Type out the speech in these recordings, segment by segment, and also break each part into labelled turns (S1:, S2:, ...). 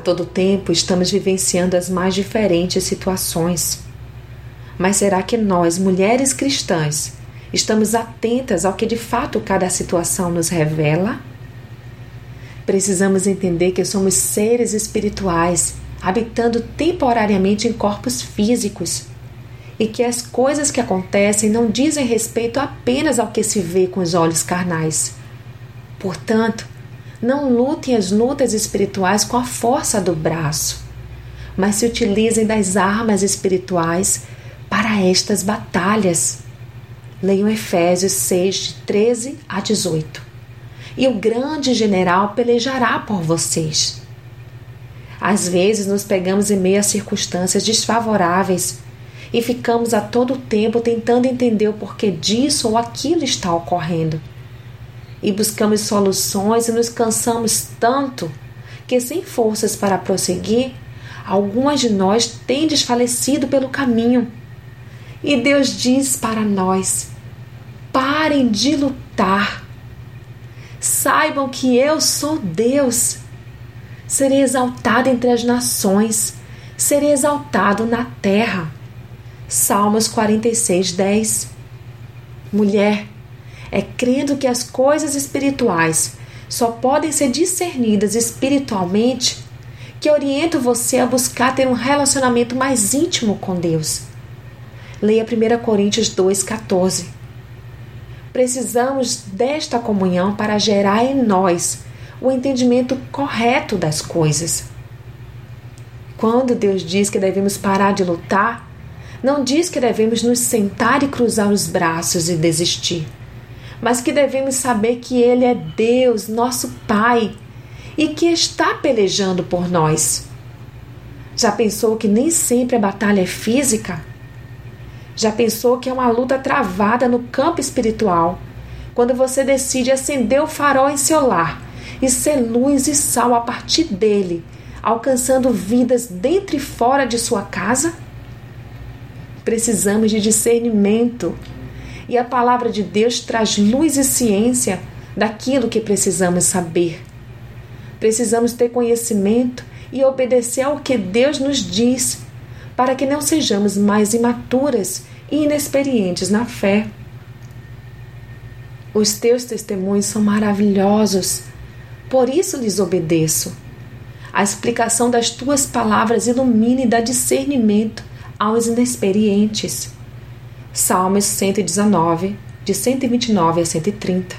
S1: todo tempo estamos vivenciando as mais diferentes situações. Mas será que nós, mulheres cristãs, estamos atentas ao que de fato cada situação nos revela? Precisamos entender que somos seres espirituais habitando temporariamente em corpos físicos e que as coisas que acontecem não dizem respeito apenas ao que se vê com os olhos carnais. Portanto, não lutem as lutas espirituais com a força do braço, mas se utilizem das armas espirituais para estas batalhas. Leiam Efésios 6, de 13 a 18. E o grande general pelejará por vocês. Às vezes nos pegamos em meio a circunstâncias desfavoráveis e ficamos a todo tempo tentando entender o porquê disso ou aquilo está ocorrendo e buscamos soluções e nos cansamos tanto que, sem forças para prosseguir, algumas de nós têm desfalecido pelo caminho. E Deus diz para nós: parem de lutar. Saibam que eu sou Deus. Serei exaltado entre as nações, serei exaltado na terra. Salmos 46, 10. Mulher, é crendo que as coisas espirituais só podem ser discernidas espiritualmente que oriento você a buscar ter um relacionamento mais íntimo com Deus. Leia 1 Coríntios 2,14. Precisamos desta comunhão para gerar em nós o entendimento correto das coisas. Quando Deus diz que devemos parar de lutar, não diz que devemos nos sentar e cruzar os braços e desistir mas que devemos saber que Ele é Deus, nosso Pai, e que está pelejando por nós. Já pensou que nem sempre a batalha é física? Já pensou que é uma luta travada no campo espiritual, quando você decide acender o farol em seu lar e ser luz e sal a partir dele, alcançando vidas dentro e fora de sua casa? Precisamos de discernimento e a palavra de Deus traz luz e ciência daquilo que precisamos saber. Precisamos ter conhecimento e obedecer ao que Deus nos diz, para que não sejamos mais imaturas e inexperientes na fé. Os teus testemunhos são maravilhosos, por isso lhes obedeço. A explicação das tuas palavras ilumina e dá discernimento aos inexperientes. Salmos 119, de 129 a 130.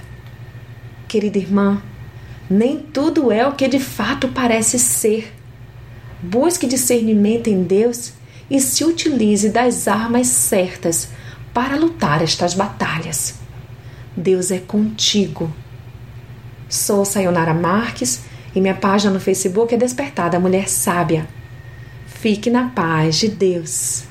S1: Querida irmã, nem tudo é o que de fato parece ser. Busque discernimento em Deus e se utilize das armas certas para lutar estas batalhas. Deus é contigo. Sou Sayonara Marques e minha página no Facebook é Despertada Mulher Sábia. Fique na paz de Deus.